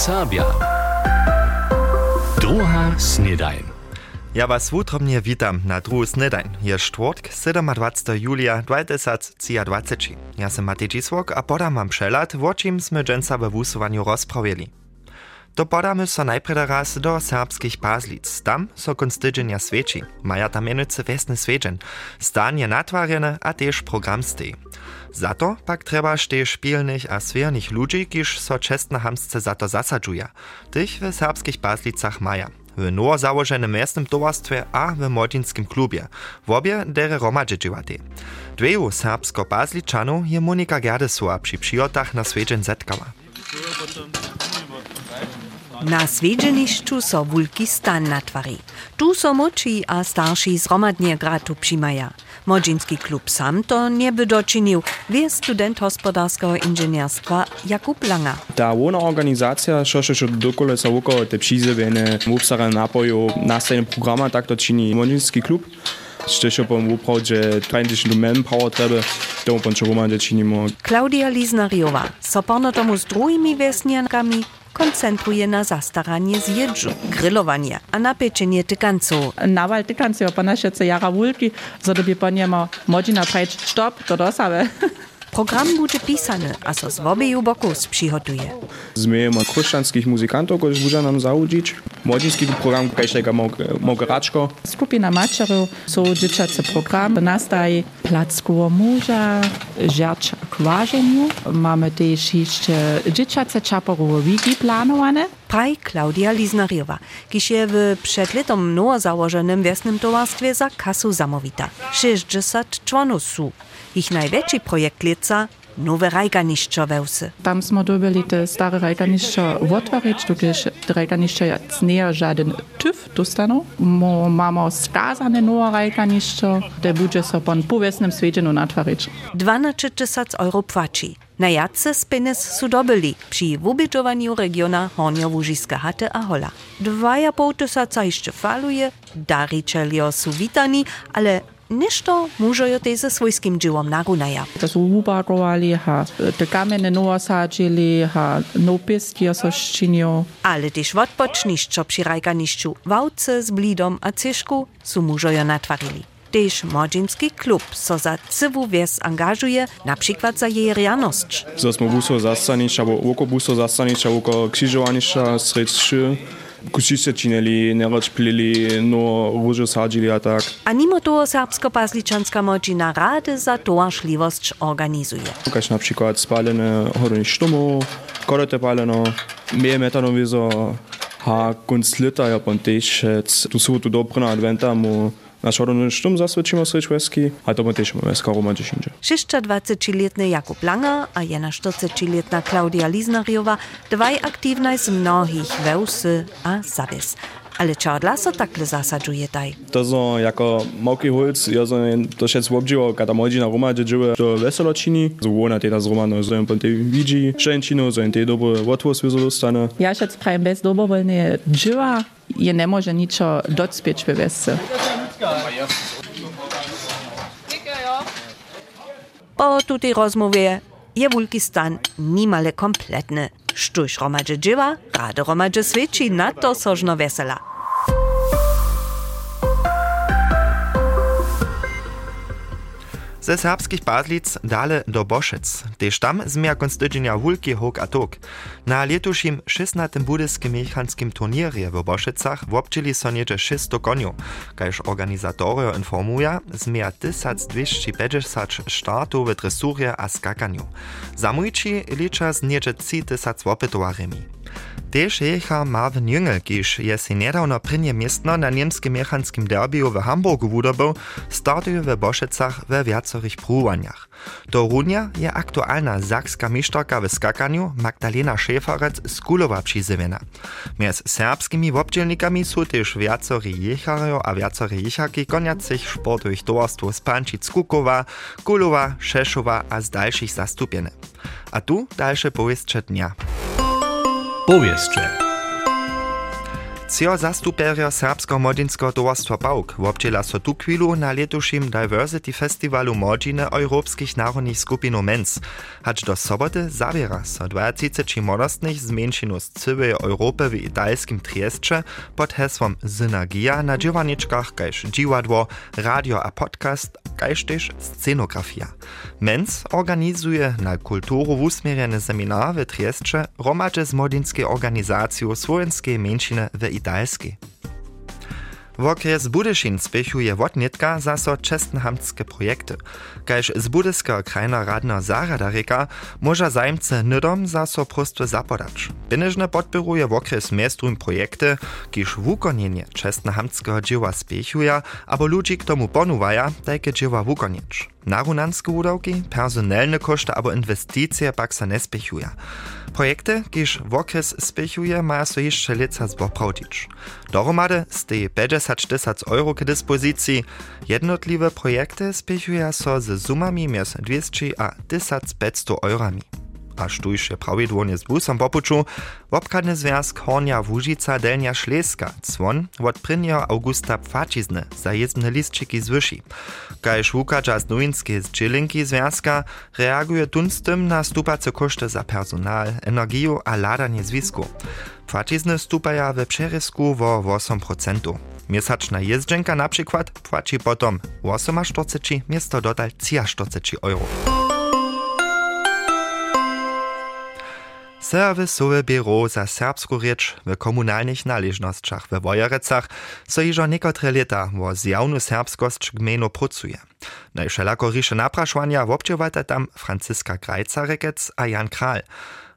Serbia. Druga snedajn. Ja was wutrobnie witam na druhu snedajn. Je czwartk, 27 julia 2023. Ja sam Matej Dzisłok, a poda mam przelat, o czym sme dżęca we wusowaniu rozprawili. To podamy so najprede raz do serbskich Pazlic. Tam so konstydzenia sveči. Maja tam mianowicie wesny sveđen. Stan je natvarjene, a tež program stej. Za to pak treba tež špilnych a sviernych ludzi, kiż so čestne hamsce za to zasadžuja. Tych w serbskich Pazlicach maja. W nowo założonym miastnym towarstwie a w młodzinskim klubie. W obie dere romadże dziewate. Dweju serbsko-pazliczanu je Monika Gerdesua przy przyjotach na sveđen zetkała. Na svedženišću so wulki stan natvari. Tu so moči a starši zhromadnie gratu přimaja. Modzinski klub sam to nie by dočinil, wie student hospodarskiego inżynierstwa Jakub Langer. Ta łona organizacja, šoše šo dokole okolo te přizevene obsara napoju nastajne programa, tak to čini Modzinski klub. Šteše pom upravdže tradičný manpower treba, tomu pom čo romadže činimo. Klaudia Liznariova so porno tomu z druhými wiesniankami koncentruje na zastaranie zjedżu, grillowanie, a na pieczenie tykanców. Nawal tykanców, po nasze co jara wulki, so dobie poniemo modzina prejść stop, to dosawe. Program bude pisany, a so z obieju boków przygotuje. Zmejemy chrześcijanskich muzykantów, którzy budzą nam załudzić. Młodzieński program kajszego mogeraczko. Skupina maczerów są dzieciacy program. Nastaje plackowo murza, żercz kważeniu. Mamy też jeszcze dzieciace czaporowe wiki planowane. Praj Klaudia Liznariowa, kiż je w przed nowo założonym wiesnym towarstwie za kasu zamowita. 60 członów su. Ich największy projekt leca nowe rajganiszczo wełsy. Tam smo dobili te stare rajganišća otvorić, tukaj rajganišća nije žaden TÜV dostano. Mo mamo skazane novo rajganišće, da bude so pon povesnem sveđenu natvorić. 12 tysac euro płaci. Najadce z penes su dobili przy wubidżowaniu regiona Hornio-Łużyska Haty a Hola. 2,5 tysaca jeszcze faluje, dariczelio su witani, ale nešto mužojo te ze svojskim dživom narunaja. Da su ubagovali, ha te kamene novo sađili, ha nopistje so ščinio. Ale też odpocznišćo przy rajganišću wałce z blidom a cyszku su mužojo natwarili. Tež Modzinski klub so za CWWS angažuje, na przykład za jej realność. Zasmo buso zastanicza, bo oko buso zastanicza, oko krzyżowanicza, sredstrzy. Kušiče činili, neveč plili, no vožo sadžili, a tak. A nimo to srpsko-pasličanska močina rade za to šljivost organizuje. Kaj na primer spaljene hornih štumov, korote paljeno, meje metanovizo, a konc leta je pa tež, tu so tu dobro na adventamu. Naš hodiny štum zasvedčimo sreč veski, a to máme veska roma 10. 26-letny Jakub Langer a 41-letna Klaudia Liznariowa dwaj aktywne z mnohich wełsy a zawies. Ale czadla so takle zasadżuje taj. To są jako małki holc, ja som to všetko obdživo, kada młodzina Roma, gdzie żyje, to weselo čini. Złona teda z Romano, że on tej widzi szczęcinu, że on tej dobre łatwość dostane. Ja šec prajem bez dobrovoľne dživa, je ne može ničo docpieť ve vesce. Po tutej rozmowie je wulki stan nimale kompletny. Sztuś romadże dziewa, rady romadże świeci, na to sożno wesela. Ze serbskich Pazlic dale do Boszec. Tež tam zmija konstydzenia Hulki Hok a Tok. Na letušim 16. budyskim mechanskim turnierje w Boszecach wobczyli so niecze 600 koniów. Kajż organizatorio informuja, zmija 1250 startów w dresurje a skakaniu. Zamujci licza z niecze 3000 opytowarymi. Tež jecha Marvin Jüngel, kiž je si nedawno prynie miestno na niemskim mechanskim derbiju w Hamburgu wudobył, startuje w Boszecach we wiacorych próbaniach. Runia je aktualna zakska misztorka w skakaniu Magdalena Schäferec z Kulowa przyzywiena. Między serbskimi wobdzielnikami są też wiacory jechario a wiacory jechaki koniacych sportowych towarstw z Pančic Kukowa, Kulowa, Szeszowa a z dalszych zastupiene. A tu dalsze powiestrze dnia. Cio zastuperia Serbsko Modinsko towarstwa Bauk wobdziela so tu chwilu na letušim Diversity Festivalu Modžine europskich narodnych skupin Mens. Hacz do soboty zabiera so 20 modostnych z menšinu z całej Europy w italskim Triestcze pod hesłom Synergia na dziewaniczkach, kajż dziwadło, radio a podcast, kajż też scenografia. Mens organizuje na kulturu usmierjene seminar w Triestcze romadze z modinskiej organizacją słowenskiej menšiny w italskiej. W okres Budyšin spěchuje wotnitka zaso čestnhamtske projekty. Kaž z Budyska krajna radna Zarada reka, może zajmce nydom zaso prostwe zapodać. Binežne podpiruje w okres mestrum projekty, kiż wukonjenje čestnhamtskeho dzieła spěchuje, abo ludzi k tomu ponuwaja, tajke dzieła wukonieć. Narunanske udawki, personelne koszty abo inwestycje pak se nie spěchuje. Projekty, kiż w okres spěchuje, maja so jeszcze lica zboprawdzić. Dohromady stej 50 tysac euro k dyspozycji. Jednotliwe projekty spěchuje so z sumami między 200 a 1500 eurami. Tu jeszcze prawidłonie z busom popuczu, wobkadny związk Hornia Wóżica Delnia Szleska, cwon od 1. augusta pfacizny za jezdne listczyki zwyši. Kajż Łukacza z Nuinskiej z Dzielinki związka reaguje tunstym na stupace koszty za personal, energię a ladanie zwisku. Płacizny stupaja we przerysku wo 8%. Miesaczna jezdżenka na przykład płaci potom 48 miesto dodal 43 euro. Serwisowe biuro za serbsku rzecz w komunalnych należnościach we Wojerecach so iżo niekotre lata wo zjawnu serbskość gmenu pracuje. Najszelako risze napraszwania wobdziewata tam Franciska Grajca-Rekec a Jan Kral.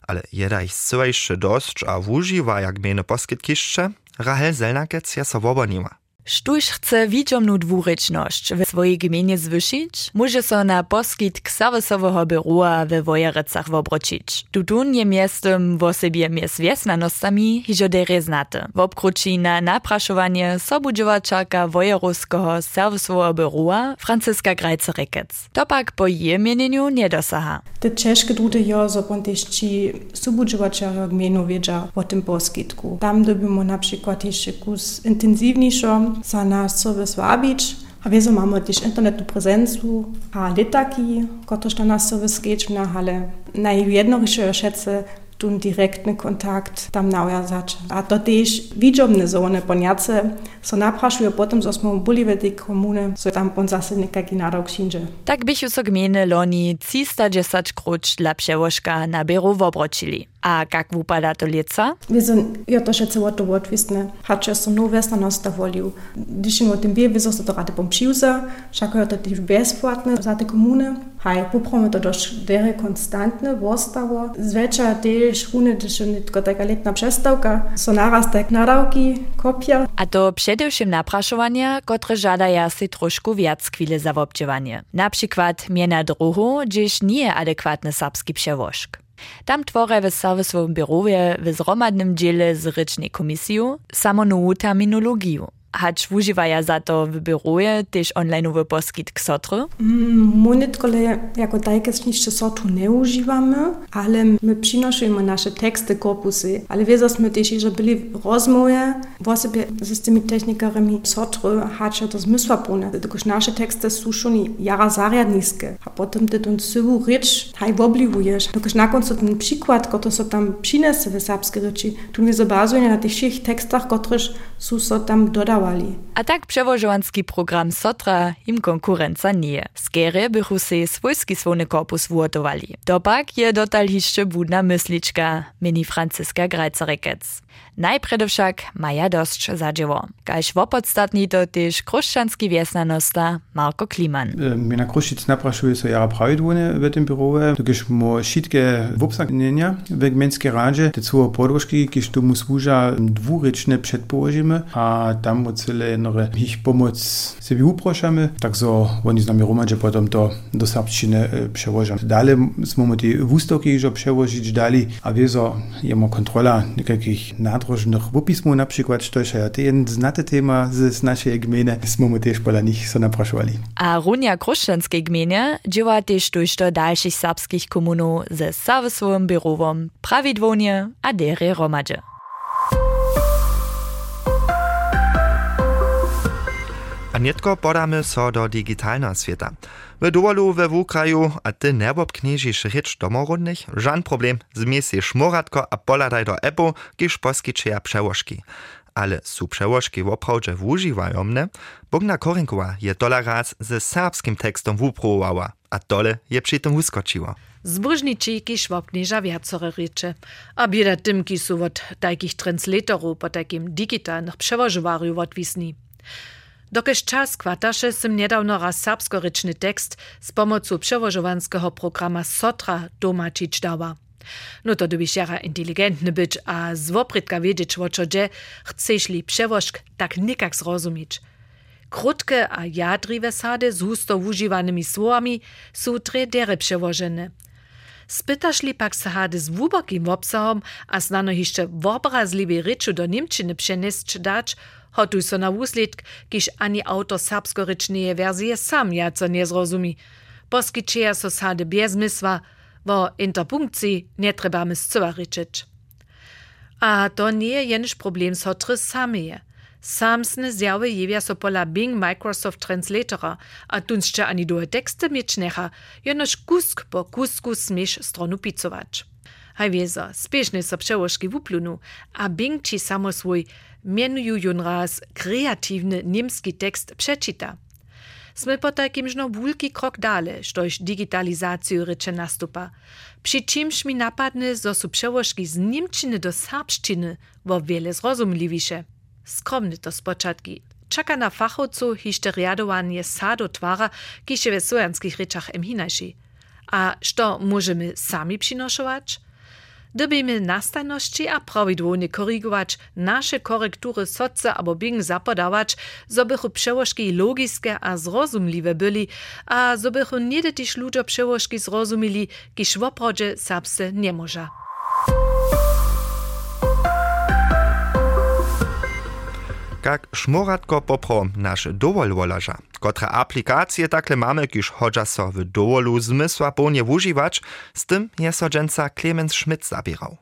Ale jeda ich zcywejsze dość a wużywa jak gmenu poskitkiszcze, Rahel Zelnakec ja so. Štuž chce widziomnu dwurečnosť w swojej gminie zwyšić, może so na poskit k serwisowego biura we Wojerecach wobročić. Tutun je miestem w osobie mies wiesnanostami hižo dere znate. Wobkruči na napraszowanie sobudźowaczaka wojeruskiego serwisowego biura Franciska Grajcerekec. To pak po jej mienieniu nie dosaha. Te ciężkie druty jo, so ponteści sobudźowaczaka gminu wiedza po tym poskitku. Tam dobimy na przykład jeszcze kus intensywniejszą za nasz serwis wabić. A wieso mamy też internetną prezencu, a litaki, kotreż na nasz serwis skečna, ale najjednorysze szece tun direktny kontakt tam nawiązać. A to też widzomne zone poniace, so napraszuje potem, że smo byli w tej komunie, so tam pon zase nekaki nadał księże. Tak byś so gminy loni 310 krucz dla przełożka na biuro wobročili. A jak wypada to lieca? Wiedzą, ja to się całe to odwisne. Hacze są nowe stanosta wolił. Gdyż o tym wie, wiedzą, że to rady pompiłza, wszak to też bezpłatne za te komuny. Haj, popramy to dość dere konstantne, wostało. Zwecza też runy, gdyż tylko taka letna przestałka, so naraz tak nadałki, kopia. A to przedewším napraszowania, które żadaja si troszkę wiac chwile za wobdziewanie. Na przykład miena druhu, gdyż nie adekwatny serbski przewożk. Tam tworę w serwisowym biurowie w zromadnym dziele z rycznej komisją samą terminologię. Hacz używaja za to w biuruje też onlineowy poskit k sotru? Mm, my nitkole jako tajke jeszcze sotru nie używamy, ale my przynosimy nasze teksty, korpusy. Ale wiedzą my też, że byli rozmowy w sobie z tymi technikarami sotru, hacz to zmysła pune. Tylko nasze teksty są schon jara zariadniskie. A potem ty tą sywu rycz haj wobliwujesz. Tylko na końcu ten przykład, który so tam przyniesie w serbskie ryczy, tu nie zabazuje na tych wszystkich tekstach, które so tam dodały. A tak przewożowanski program Sotra im konkurenca nie. Skiery bychu se swojski swony korpus włotowali. Dopak je dotal jeszcze budna mysliczka, mini Franciska Grajcerekec. Najpierw však maja dość zadzieło. Kaž wopodstatni to też kruszczanski wiesnanosta Marko Kliman. Mnie na Kruszczyc napraszuje so jara prawidłone w tym biurze, gdyż mo szitkie wopsaknienia w gmenskie radzie, te całe podłożki, kiż tu mu służa dwuryczne przedpołożymy, a tam cyle jednore ich pomoc sobie uproszamy, tak so oni z nami romadzie potem to do serbszczyny przełożą. Dalej smo te wustoki już przełożyć dalej, a wieso jemo kontrola niekakich nadrożnych wopismu na przykład, to jest to jeden znate tema z naszej gminy, smo też pola nich so napraszowali. A runia kruszczanskiej gminie dzieła też durch do dalszych serbskich komunów ze serwisowym biurowom prawidłonie a dery romadzie. A nietko podamy so do digitalnego świata. W dowolu we wukraju, a ty nerbob kniežiš rycz domorudnych, żan problem, zmiesi szmoratko a poladaj do epo, kiż poskičeja przełożki. Ale su przełożki woprawdźe wużywajomne, Bogna Korinkowa je tola raz ze serbskim tekstom wuprowała, a tole je przy tym wyskoczyło. Zbóżniczy, kiż wopknieża wiacore rycze, a bieda tym, ki su od takich translatorów po takim digitalnych przewożywariu odwisni. Dokež czas kwataše sem niedawno raz serbskoryczny tekst z pomocą przewożowanskiego programa Sotra domačić dała. No to dobyś jara inteligentny być, a z woprytka wiedzieć, o co dzieje, chcesz li przewożk tak nikak zrozumieć. Krótkie a jadriwe sady z husto używanymi słowami są tredere przewożone. Spytasz li pak sady z wubokim obsahom, a znano jeszcze wobrazliwie ryczu do Niemczyny przenieść dać, Hotu so na wuslit, kiš ani autor sapskoričnije verzije sam jaca ne zrozumi. Poskičeja so sade bez misva, vo interpunkciji ne treba miscova ričič. A to nije jeniš problem so tri samije. Samsne zjave jevja so pola Bing Microsoft Translatora, a tunšče ani dohe tekste mičneha, jenoš kusk po kusku smeš stronu picovač. Haj vezo, spešne so pševoški v uplunu, a Bing či samo svoj mianuju raz kreatywny niemski tekst przeczyta. Sme po takimż no wulki krok dale, štož digitalizaciju reče nastupa. Przy czymś mi napadne, zo su przełożki z niemczyny do serbszczyny wo wiele zrozumliwisze. Skromny to spoczatki. Czeka na fachowcu histeriadowanie sado twara, kisze we sojanskich ryczach em. A što możemy sami przynoszować? Dybimy nastajności a prawidłownie korygować nasze korektury soce albo bing zapodawać, zobychu przełożki logiske a zrozumliwe byli, a zobychu nie też ludzie przełożki zrozumili, kiż w oprodzie serbsce nie może. Jak szmoratko popro nasz dowol wolaża. Kotra aplikacje takle mamy, kiż chodza so w dowolu zmysła pełnie używać, z tym je so dżęca Clemens Schmidt zabierał.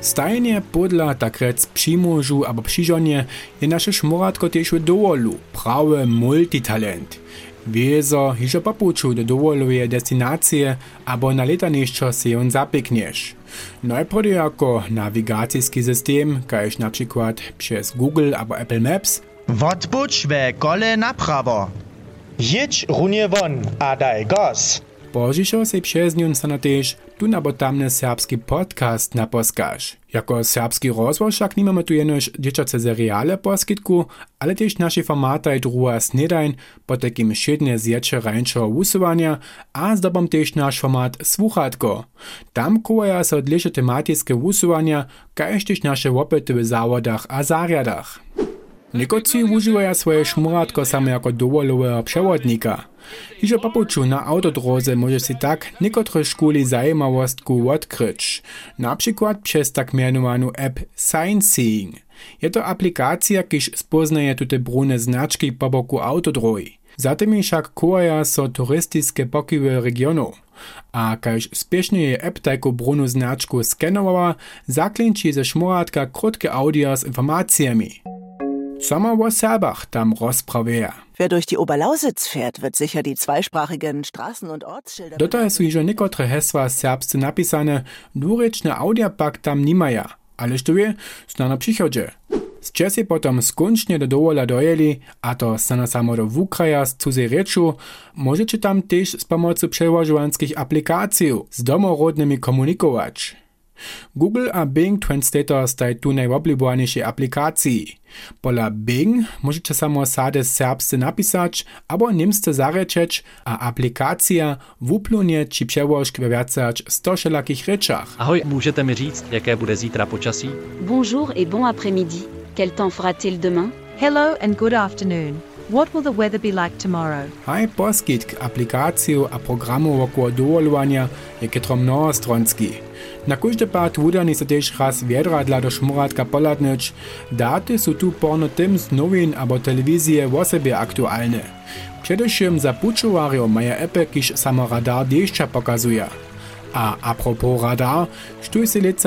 Stajnie podla tak rec přimůžu abo přižonie je naše šmoratko tež v dovolu, prawe multitalent. Wiezo hižo papuču do dovoluje destinacije abo na letanišćo se on zapikneš. Najprve jako nawigacyjski system, kajż na przykład przez Google albo Apple Maps. Wodbuć we gole na prawo. Jedź runie won, a daj gaz. Požišo se przez nią sana też tu nabo tamne serbski podcast na poskaż. Jako serbski rozwój však nimamy tu jenož dzieciace seriale poskitku, ale też nasze formata i druga snedajn, po takim šedne zječe rańczego usuwania, a zdobom też nasz format Słuchatko. Tam kołaja so odlicze tematickie usuwania, kajż też nasze opyty w zawodach a zariadach. Niekotrzy używają swoje szmuratko same jako dowolowego przewodnika. Hižo papuču na autodroze może si tak niekotre szkóli zajmowostku odkryć, na przykład przez tak mianowaną app Sightseeing. Je to aplikacja, kiż spoznaje tute brune znaczki po boku autodroji. Zatem však kojaja so turystyczne pokiwy regionu. A kaž spiešne je app tajku brunu znaczku skenowała, zaklinči ze šmoratka krótkie audio z informacjami. Sama wo Serbach tam rozprawie. Wer durch die Oberlausitz fährt, wird sicher die zweisprachigen Straßen- und Ortsschilder. Dota su iżo niekotre hesła serbscy napisane, dwuryczne audiopak tam nimaja, ale sztuje na przychodzie. Z czasy potom skoncznie do dowola dojeli, a to stana samo do wukraja z cudzej rzeczu, możecie tam też z pomocą przełożowanskich aplikacji z domorodnymi komunikować. Google a Bing Translator staj tu najobľúbenejšie aplikácii. Pola Bing môžete samo sade serbsce napisać abo nimsce zarečeć, a aplikácia vuplunie či přełožky ve viacať 100 všelakých rečach. Ahoj, můžete mi říct, jaké bude zítra počasí? Bonjour et bon après-midi. Quel temps fera-t-il demain? Hello and good afternoon. What will the weather be like tomorrow? Haj poskytk aplikáciu a programu okolo dovolovania je ketro mnohostronský. Na każdy pat wudani se też raz wiedradla do szmuratka poladnyć. Daty są tu porno tym z nowin albo telewizje w osobie aktualne. Przedewším za pučowario maja epy, kiż samo radar deszcza pokazuje. A apropos radar, štuj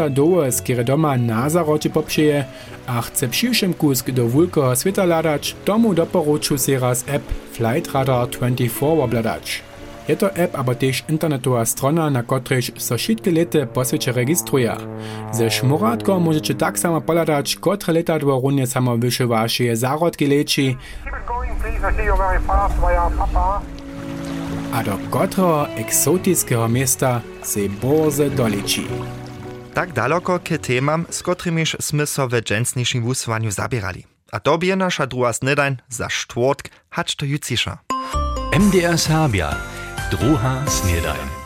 dołe, skiery doma na zarocie popšeje, a chce přiwšem kusk do wulkoho sveta ladać, tomu doporuču se raz app Flight Radar 24 obladać. Je to app aber też internetowa strona, na której so wszystkie lety po świecie registruje. Ze szmuratką możecie tak samo poladać, które letadło runie samo wyszy wasze zarodki leci, a do którego eksotického miasta se borze doleci. Tak daleko k temam, z którymiż sme so w dżęsniejszym wusłaniu zabierali. A to bie nasza druga snedań za czwartk, hacz to jucisza. MDR Serbia, druga snedań.